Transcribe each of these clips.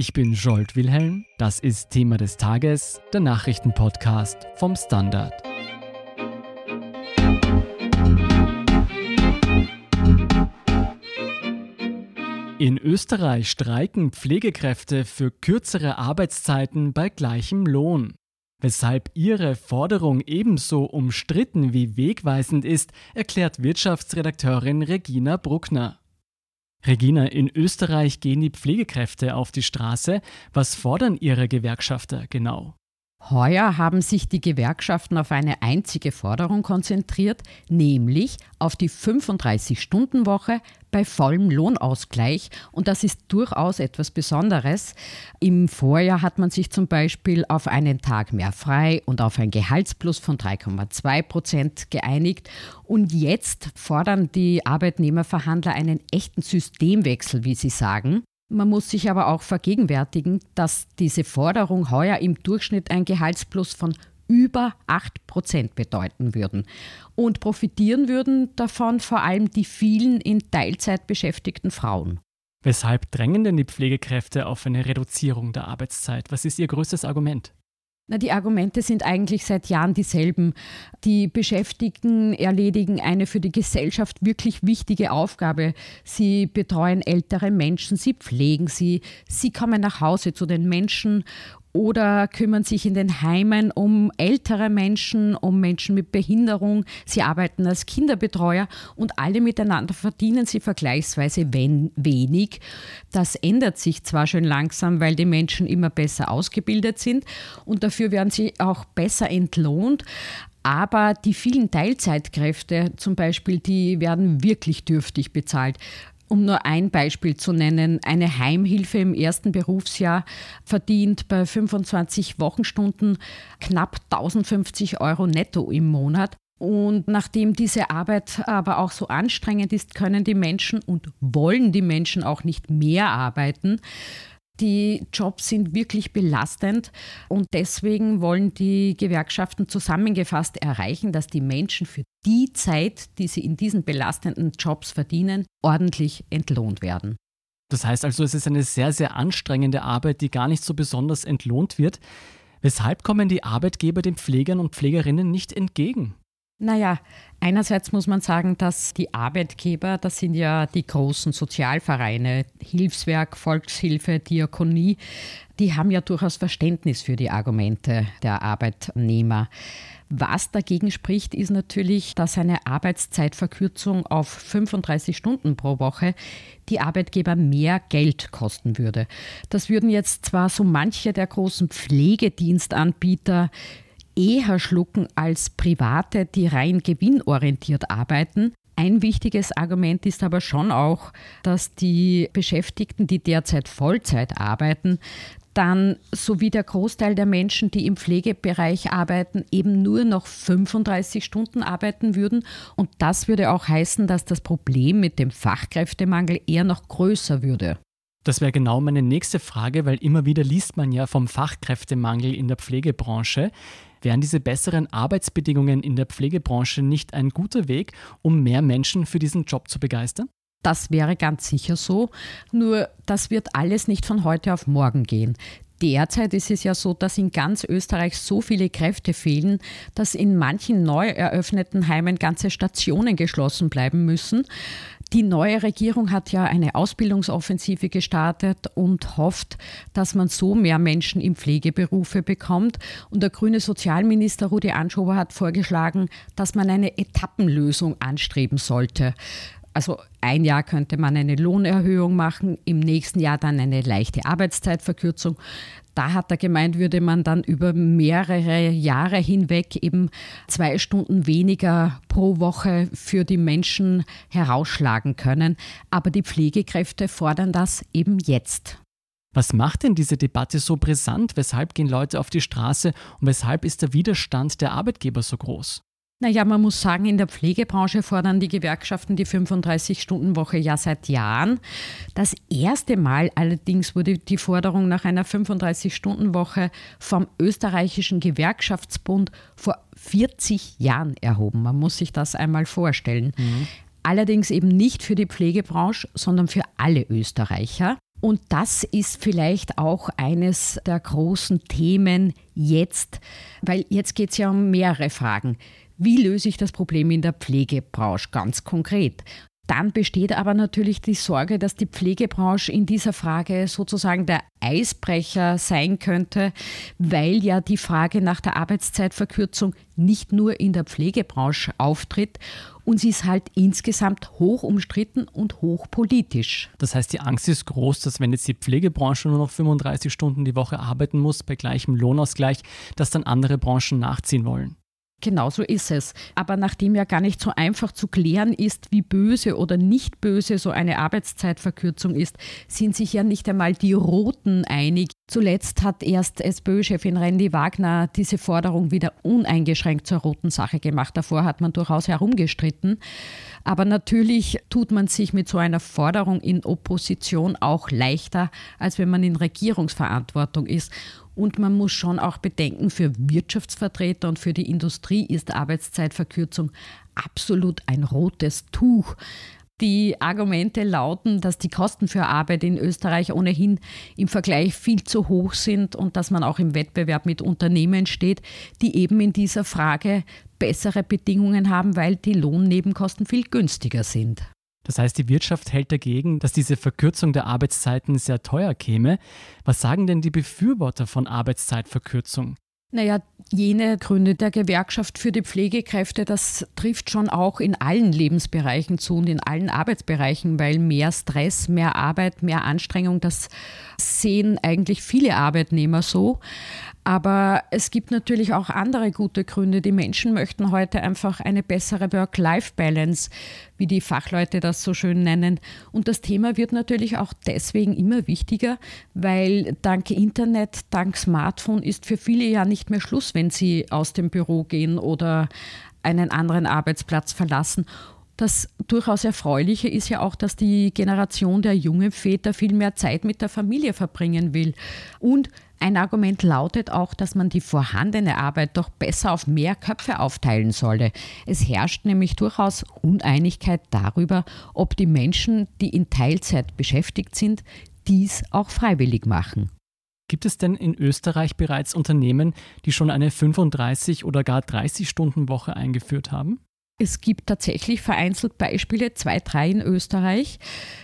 Ich bin Jolt Wilhelm, das ist Thema des Tages, der Nachrichtenpodcast vom Standard. In Österreich streiken Pflegekräfte für kürzere Arbeitszeiten bei gleichem Lohn. Weshalb ihre Forderung ebenso umstritten wie wegweisend ist, erklärt Wirtschaftsredakteurin Regina Bruckner. Regina, in Österreich gehen die Pflegekräfte auf die Straße. Was fordern ihre Gewerkschafter genau? Heuer haben sich die Gewerkschaften auf eine einzige Forderung konzentriert, nämlich auf die 35-Stunden-Woche bei vollem Lohnausgleich. Und das ist durchaus etwas Besonderes. Im Vorjahr hat man sich zum Beispiel auf einen Tag mehr frei und auf ein Gehaltsplus von 3,2 Prozent geeinigt. Und jetzt fordern die Arbeitnehmerverhandler einen echten Systemwechsel, wie sie sagen. Man muss sich aber auch vergegenwärtigen, dass diese Forderung heuer im Durchschnitt ein Gehaltsplus von über 8 Prozent bedeuten würden. Und profitieren würden davon vor allem die vielen in Teilzeit beschäftigten Frauen. Weshalb drängen denn die Pflegekräfte auf eine Reduzierung der Arbeitszeit? Was ist ihr größtes Argument? Na, die Argumente sind eigentlich seit Jahren dieselben. Die Beschäftigten erledigen eine für die Gesellschaft wirklich wichtige Aufgabe. Sie betreuen ältere Menschen, sie pflegen sie, sie kommen nach Hause zu den Menschen oder kümmern sich in den Heimen um ältere Menschen, um Menschen mit Behinderung. Sie arbeiten als Kinderbetreuer und alle miteinander verdienen sie vergleichsweise wenig. Das ändert sich zwar schon langsam, weil die Menschen immer besser ausgebildet sind und dafür werden sie auch besser entlohnt. Aber die vielen Teilzeitkräfte zum Beispiel, die werden wirklich dürftig bezahlt. Um nur ein Beispiel zu nennen, eine Heimhilfe im ersten Berufsjahr verdient bei 25 Wochenstunden knapp 1050 Euro netto im Monat. Und nachdem diese Arbeit aber auch so anstrengend ist, können die Menschen und wollen die Menschen auch nicht mehr arbeiten. Die Jobs sind wirklich belastend und deswegen wollen die Gewerkschaften zusammengefasst erreichen, dass die Menschen für die Zeit, die sie in diesen belastenden Jobs verdienen, ordentlich entlohnt werden. Das heißt also, es ist eine sehr, sehr anstrengende Arbeit, die gar nicht so besonders entlohnt wird. Weshalb kommen die Arbeitgeber den Pflegern und Pflegerinnen nicht entgegen? Naja, einerseits muss man sagen, dass die Arbeitgeber, das sind ja die großen Sozialvereine, Hilfswerk, Volkshilfe, Diakonie, die haben ja durchaus Verständnis für die Argumente der Arbeitnehmer. Was dagegen spricht, ist natürlich, dass eine Arbeitszeitverkürzung auf 35 Stunden pro Woche die Arbeitgeber mehr Geld kosten würde. Das würden jetzt zwar so manche der großen Pflegedienstanbieter eher schlucken als Private, die rein gewinnorientiert arbeiten. Ein wichtiges Argument ist aber schon auch, dass die Beschäftigten, die derzeit Vollzeit arbeiten, dann sowie der Großteil der Menschen, die im Pflegebereich arbeiten, eben nur noch 35 Stunden arbeiten würden. Und das würde auch heißen, dass das Problem mit dem Fachkräftemangel eher noch größer würde. Das wäre genau meine nächste Frage, weil immer wieder liest man ja vom Fachkräftemangel in der Pflegebranche. Wären diese besseren Arbeitsbedingungen in der Pflegebranche nicht ein guter Weg, um mehr Menschen für diesen Job zu begeistern? Das wäre ganz sicher so, nur das wird alles nicht von heute auf morgen gehen. Derzeit ist es ja so, dass in ganz Österreich so viele Kräfte fehlen, dass in manchen neu eröffneten Heimen ganze Stationen geschlossen bleiben müssen. Die neue Regierung hat ja eine Ausbildungsoffensive gestartet und hofft, dass man so mehr Menschen in Pflegeberufe bekommt. Und der grüne Sozialminister Rudi Anschober hat vorgeschlagen, dass man eine Etappenlösung anstreben sollte. Also ein Jahr könnte man eine Lohnerhöhung machen, im nächsten Jahr dann eine leichte Arbeitszeitverkürzung. Da hat er gemeint, würde man dann über mehrere Jahre hinweg eben zwei Stunden weniger pro Woche für die Menschen herausschlagen können. Aber die Pflegekräfte fordern das eben jetzt. Was macht denn diese Debatte so brisant? Weshalb gehen Leute auf die Straße und weshalb ist der Widerstand der Arbeitgeber so groß? Naja, man muss sagen, in der Pflegebranche fordern die Gewerkschaften die 35-Stunden-Woche ja seit Jahren. Das erste Mal allerdings wurde die Forderung nach einer 35-Stunden-Woche vom österreichischen Gewerkschaftsbund vor 40 Jahren erhoben. Man muss sich das einmal vorstellen. Mhm. Allerdings eben nicht für die Pflegebranche, sondern für alle Österreicher. Und das ist vielleicht auch eines der großen Themen jetzt, weil jetzt geht es ja um mehrere Fragen. Wie löse ich das Problem in der Pflegebranche ganz konkret? Dann besteht aber natürlich die Sorge, dass die Pflegebranche in dieser Frage sozusagen der Eisbrecher sein könnte, weil ja die Frage nach der Arbeitszeitverkürzung nicht nur in der Pflegebranche auftritt und sie ist halt insgesamt hoch umstritten und hochpolitisch. Das heißt, die Angst ist groß, dass wenn jetzt die Pflegebranche nur noch 35 Stunden die Woche arbeiten muss bei gleichem Lohnausgleich, dass dann andere Branchen nachziehen wollen. Genau so ist es. Aber nachdem ja gar nicht so einfach zu klären ist, wie böse oder nicht böse so eine Arbeitszeitverkürzung ist, sind sich ja nicht einmal die Roten einig. Zuletzt hat erst SPÖ-Chefin Randy Wagner diese Forderung wieder uneingeschränkt zur roten Sache gemacht. Davor hat man durchaus herumgestritten. Aber natürlich tut man sich mit so einer Forderung in Opposition auch leichter, als wenn man in Regierungsverantwortung ist. Und man muss schon auch bedenken, für Wirtschaftsvertreter und für die Industrie ist Arbeitszeitverkürzung absolut ein rotes Tuch. Die Argumente lauten, dass die Kosten für Arbeit in Österreich ohnehin im Vergleich viel zu hoch sind und dass man auch im Wettbewerb mit Unternehmen steht, die eben in dieser Frage bessere Bedingungen haben, weil die Lohnnebenkosten viel günstiger sind. Das heißt, die Wirtschaft hält dagegen, dass diese Verkürzung der Arbeitszeiten sehr teuer käme. Was sagen denn die Befürworter von Arbeitszeitverkürzung? Naja, jene Gründe der Gewerkschaft für die Pflegekräfte, das trifft schon auch in allen Lebensbereichen zu und in allen Arbeitsbereichen, weil mehr Stress, mehr Arbeit, mehr Anstrengung, das sehen eigentlich viele Arbeitnehmer so. Aber es gibt natürlich auch andere gute Gründe. Die Menschen möchten heute einfach eine bessere Work-Life-Balance, wie die Fachleute das so schön nennen. Und das Thema wird natürlich auch deswegen immer wichtiger, weil dank Internet, dank Smartphone ist für viele ja nicht mehr Schluss, wenn sie aus dem Büro gehen oder einen anderen Arbeitsplatz verlassen. Das durchaus Erfreuliche ist ja auch, dass die Generation der jungen Väter viel mehr Zeit mit der Familie verbringen will. Und ein Argument lautet auch, dass man die vorhandene Arbeit doch besser auf mehr Köpfe aufteilen solle. Es herrscht nämlich durchaus Uneinigkeit darüber, ob die Menschen, die in Teilzeit beschäftigt sind, dies auch freiwillig machen. Gibt es denn in Österreich bereits Unternehmen, die schon eine 35 oder gar 30 Stunden Woche eingeführt haben? Es gibt tatsächlich vereinzelt Beispiele, zwei, drei in Österreich.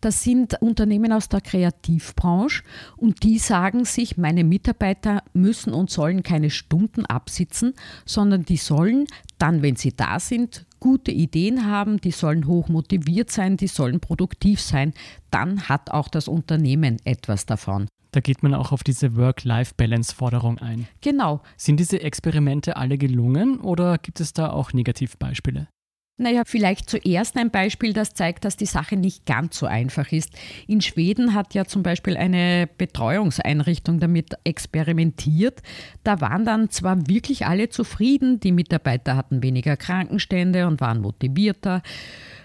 Das sind Unternehmen aus der Kreativbranche und die sagen sich, meine Mitarbeiter müssen und sollen keine Stunden absitzen, sondern die sollen dann, wenn sie da sind, gute Ideen haben, die sollen hoch motiviert sein, die sollen produktiv sein. Dann hat auch das Unternehmen etwas davon. Da geht man auch auf diese Work-Life-Balance-Forderung ein. Genau. Sind diese Experimente alle gelungen oder gibt es da auch Negativbeispiele? Naja, vielleicht zuerst ein Beispiel, das zeigt, dass die Sache nicht ganz so einfach ist. In Schweden hat ja zum Beispiel eine Betreuungseinrichtung damit experimentiert. Da waren dann zwar wirklich alle zufrieden, die Mitarbeiter hatten weniger Krankenstände und waren motivierter.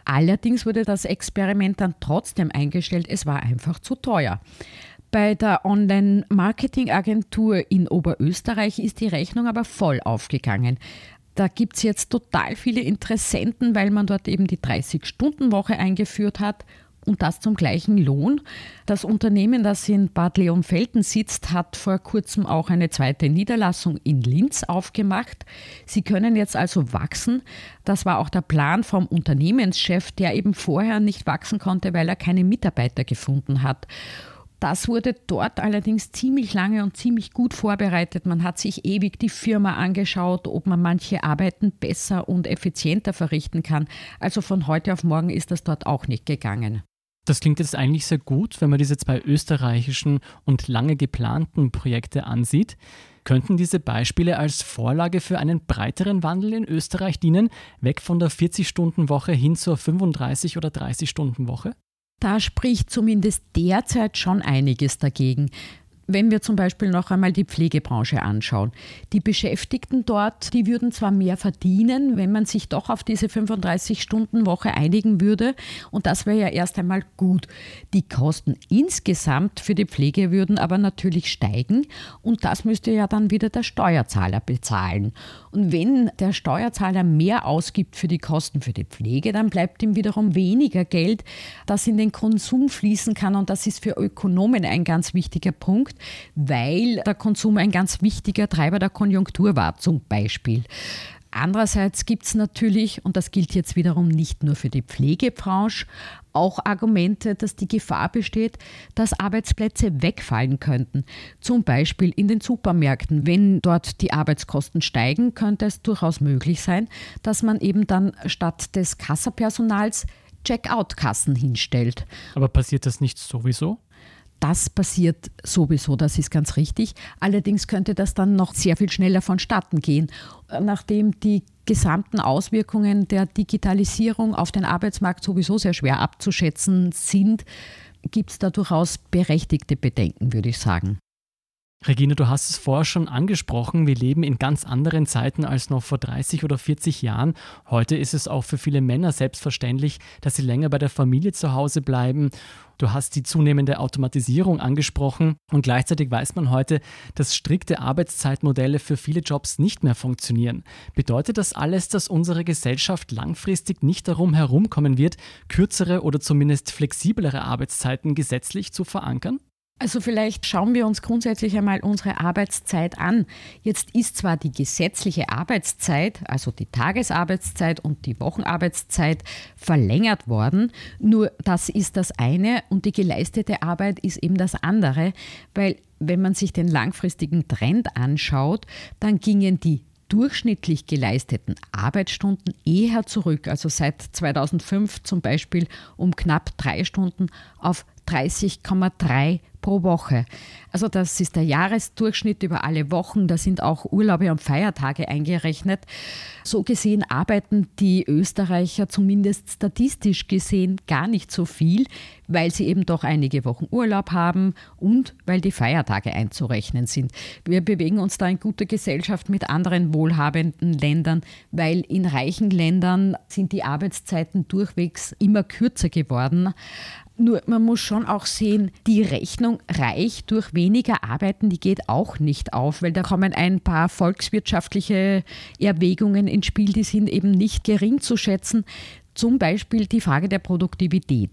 Allerdings wurde das Experiment dann trotzdem eingestellt, es war einfach zu teuer. Bei der Online-Marketing-Agentur in Oberösterreich ist die Rechnung aber voll aufgegangen. Da gibt es jetzt total viele Interessenten, weil man dort eben die 30-Stunden-Woche eingeführt hat und das zum gleichen Lohn. Das Unternehmen, das in Bad Leonfelden sitzt, hat vor kurzem auch eine zweite Niederlassung in Linz aufgemacht. Sie können jetzt also wachsen. Das war auch der Plan vom Unternehmenschef, der eben vorher nicht wachsen konnte, weil er keine Mitarbeiter gefunden hat. Das wurde dort allerdings ziemlich lange und ziemlich gut vorbereitet. Man hat sich ewig die Firma angeschaut, ob man manche Arbeiten besser und effizienter verrichten kann. Also von heute auf morgen ist das dort auch nicht gegangen. Das klingt jetzt eigentlich sehr gut, wenn man diese zwei österreichischen und lange geplanten Projekte ansieht. Könnten diese Beispiele als Vorlage für einen breiteren Wandel in Österreich dienen, weg von der 40-Stunden-Woche hin zur 35- oder 30-Stunden-Woche? Da spricht zumindest derzeit schon einiges dagegen. Wenn wir zum Beispiel noch einmal die Pflegebranche anschauen. Die Beschäftigten dort, die würden zwar mehr verdienen, wenn man sich doch auf diese 35-Stunden-Woche einigen würde. Und das wäre ja erst einmal gut. Die Kosten insgesamt für die Pflege würden aber natürlich steigen. Und das müsste ja dann wieder der Steuerzahler bezahlen. Und wenn der Steuerzahler mehr ausgibt für die Kosten für die Pflege, dann bleibt ihm wiederum weniger Geld, das in den Konsum fließen kann. Und das ist für Ökonomen ein ganz wichtiger Punkt weil der Konsum ein ganz wichtiger Treiber der Konjunktur war, zum Beispiel. Andererseits gibt es natürlich, und das gilt jetzt wiederum nicht nur für die Pflegebranche, auch Argumente, dass die Gefahr besteht, dass Arbeitsplätze wegfallen könnten. Zum Beispiel in den Supermärkten. Wenn dort die Arbeitskosten steigen, könnte es durchaus möglich sein, dass man eben dann statt des Kassapersonals Checkout-Kassen hinstellt. Aber passiert das nicht sowieso? Das passiert sowieso, das ist ganz richtig. Allerdings könnte das dann noch sehr viel schneller vonstatten gehen, nachdem die gesamten Auswirkungen der Digitalisierung auf den Arbeitsmarkt sowieso sehr schwer abzuschätzen sind, gibt es da durchaus berechtigte Bedenken, würde ich sagen. Regina, du hast es vorher schon angesprochen, wir leben in ganz anderen Zeiten als noch vor 30 oder 40 Jahren. Heute ist es auch für viele Männer selbstverständlich, dass sie länger bei der Familie zu Hause bleiben. Du hast die zunehmende Automatisierung angesprochen und gleichzeitig weiß man heute, dass strikte Arbeitszeitmodelle für viele Jobs nicht mehr funktionieren. Bedeutet das alles, dass unsere Gesellschaft langfristig nicht darum herumkommen wird, kürzere oder zumindest flexiblere Arbeitszeiten gesetzlich zu verankern? Also vielleicht schauen wir uns grundsätzlich einmal unsere Arbeitszeit an. Jetzt ist zwar die gesetzliche Arbeitszeit, also die Tagesarbeitszeit und die Wochenarbeitszeit verlängert worden, nur das ist das eine und die geleistete Arbeit ist eben das andere, weil wenn man sich den langfristigen Trend anschaut, dann gingen die durchschnittlich geleisteten Arbeitsstunden eher zurück, also seit 2005 zum Beispiel um knapp drei Stunden auf 30,3 pro Woche. Also das ist der Jahresdurchschnitt über alle Wochen, da sind auch Urlaube und Feiertage eingerechnet. So gesehen arbeiten die Österreicher zumindest statistisch gesehen gar nicht so viel, weil sie eben doch einige Wochen Urlaub haben und weil die Feiertage einzurechnen sind. Wir bewegen uns da in guter Gesellschaft mit anderen wohlhabenden Ländern, weil in reichen Ländern sind die Arbeitszeiten durchwegs immer kürzer geworden. Nur man muss schon auch sehen, die Rechnung reich durch weniger Arbeiten, die geht auch nicht auf, weil da kommen ein paar volkswirtschaftliche Erwägungen ins Spiel, die sind eben nicht gering zu schätzen. Zum Beispiel die Frage der Produktivität.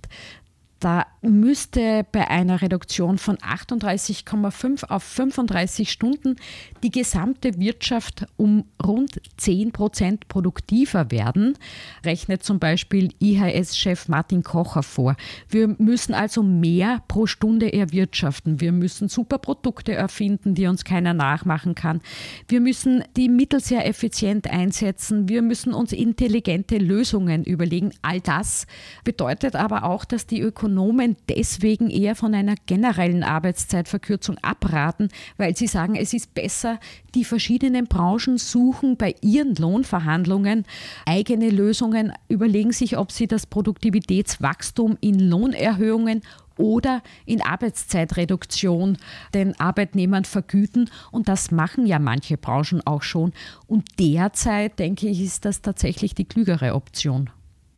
Da müsste bei einer Reduktion von 38,5 auf 35 Stunden die gesamte Wirtschaft um rund 10 Prozent produktiver werden, rechnet zum Beispiel IHS-Chef Martin Kocher vor. Wir müssen also mehr pro Stunde erwirtschaften. Wir müssen super Produkte erfinden, die uns keiner nachmachen kann. Wir müssen die Mittel sehr effizient einsetzen. Wir müssen uns intelligente Lösungen überlegen. All das bedeutet aber auch, dass die Ökonomie Ökonomen deswegen eher von einer generellen Arbeitszeitverkürzung abraten, weil sie sagen, es ist besser, die verschiedenen Branchen suchen bei ihren Lohnverhandlungen eigene Lösungen, überlegen sich, ob sie das Produktivitätswachstum in Lohnerhöhungen oder in Arbeitszeitreduktion den Arbeitnehmern vergüten. Und das machen ja manche Branchen auch schon. Und derzeit, denke ich, ist das tatsächlich die klügere Option.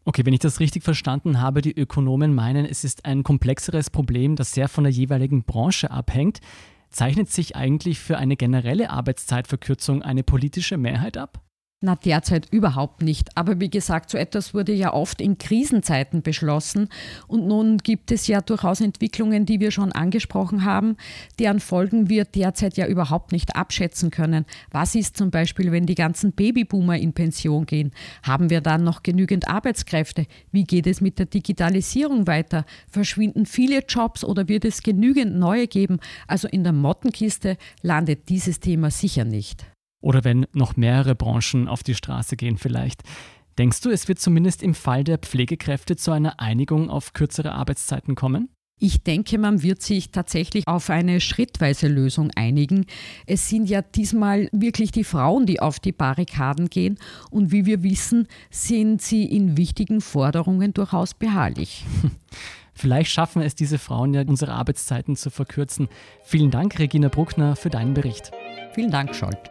Okay, wenn ich das richtig verstanden habe, die Ökonomen meinen, es ist ein komplexeres Problem, das sehr von der jeweiligen Branche abhängt. Zeichnet sich eigentlich für eine generelle Arbeitszeitverkürzung eine politische Mehrheit ab? Na, derzeit überhaupt nicht. Aber wie gesagt, so etwas wurde ja oft in Krisenzeiten beschlossen. Und nun gibt es ja durchaus Entwicklungen, die wir schon angesprochen haben, deren Folgen wir derzeit ja überhaupt nicht abschätzen können. Was ist zum Beispiel, wenn die ganzen Babyboomer in Pension gehen? Haben wir dann noch genügend Arbeitskräfte? Wie geht es mit der Digitalisierung weiter? Verschwinden viele Jobs oder wird es genügend neue geben? Also in der Mottenkiste landet dieses Thema sicher nicht. Oder wenn noch mehrere Branchen auf die Straße gehen vielleicht. Denkst du, es wird zumindest im Fall der Pflegekräfte zu einer Einigung auf kürzere Arbeitszeiten kommen? Ich denke, man wird sich tatsächlich auf eine schrittweise Lösung einigen. Es sind ja diesmal wirklich die Frauen, die auf die Barrikaden gehen. Und wie wir wissen, sind sie in wichtigen Forderungen durchaus beharrlich. Vielleicht schaffen es diese Frauen ja, unsere Arbeitszeiten zu verkürzen. Vielen Dank, Regina Bruckner, für deinen Bericht. Vielen Dank, Scholt.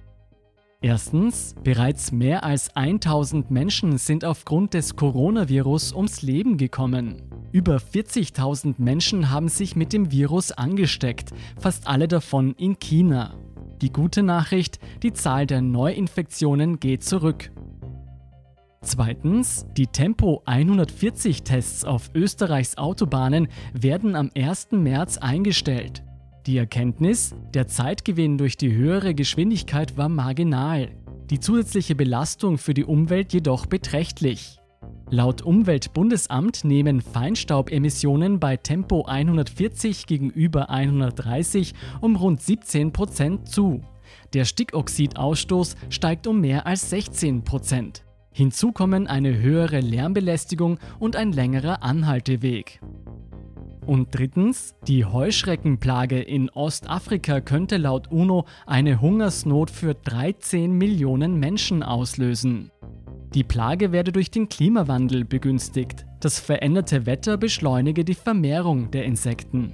Erstens, bereits mehr als 1000 Menschen sind aufgrund des Coronavirus ums Leben gekommen. Über 40.000 Menschen haben sich mit dem Virus angesteckt, fast alle davon in China. Die gute Nachricht, die Zahl der Neuinfektionen geht zurück. Zweitens, die Tempo 140 Tests auf Österreichs Autobahnen werden am 1. März eingestellt. Die Erkenntnis, der Zeitgewinn durch die höhere Geschwindigkeit war marginal, die zusätzliche Belastung für die Umwelt jedoch beträchtlich. Laut Umweltbundesamt nehmen Feinstaubemissionen bei Tempo 140 gegenüber 130 um rund 17 Prozent zu. Der Stickoxidausstoß steigt um mehr als 16 Prozent. Hinzu kommen eine höhere Lärmbelästigung und ein längerer Anhalteweg. Und drittens, die Heuschreckenplage in Ostafrika könnte laut UNO eine Hungersnot für 13 Millionen Menschen auslösen. Die Plage werde durch den Klimawandel begünstigt. Das veränderte Wetter beschleunige die Vermehrung der Insekten.